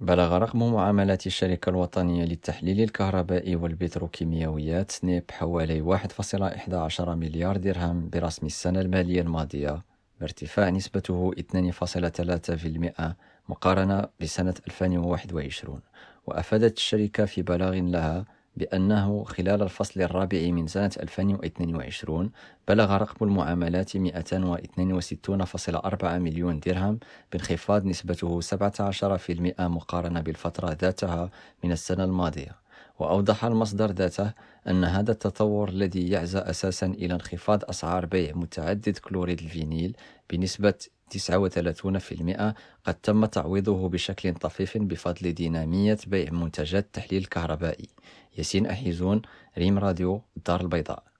بلغ رقم معاملات الشركة الوطنية للتحليل الكهربائي والبتروكيماويات سنيب حوالي 1.11 مليار درهم برسم السنة المالية الماضية بارتفاع نسبته 2.3% مقارنة بسنة 2021 وأفادت الشركة في بلاغ لها بأنه خلال الفصل الرابع من سنة 2022 بلغ رقم المعاملات 262.4 مليون درهم بانخفاض نسبته 17% مقارنة بالفترة ذاتها من السنة الماضية. وأوضح المصدر ذاته أن هذا التطور الذي يعزى أساسا إلى انخفاض أسعار بيع متعدد كلوريد الفينيل بنسبة 39% قد تم تعويضه بشكل طفيف بفضل دينامية بيع منتجات تحليل كهربائي. ياسين أحيزون ريم راديو الدار البيضاء.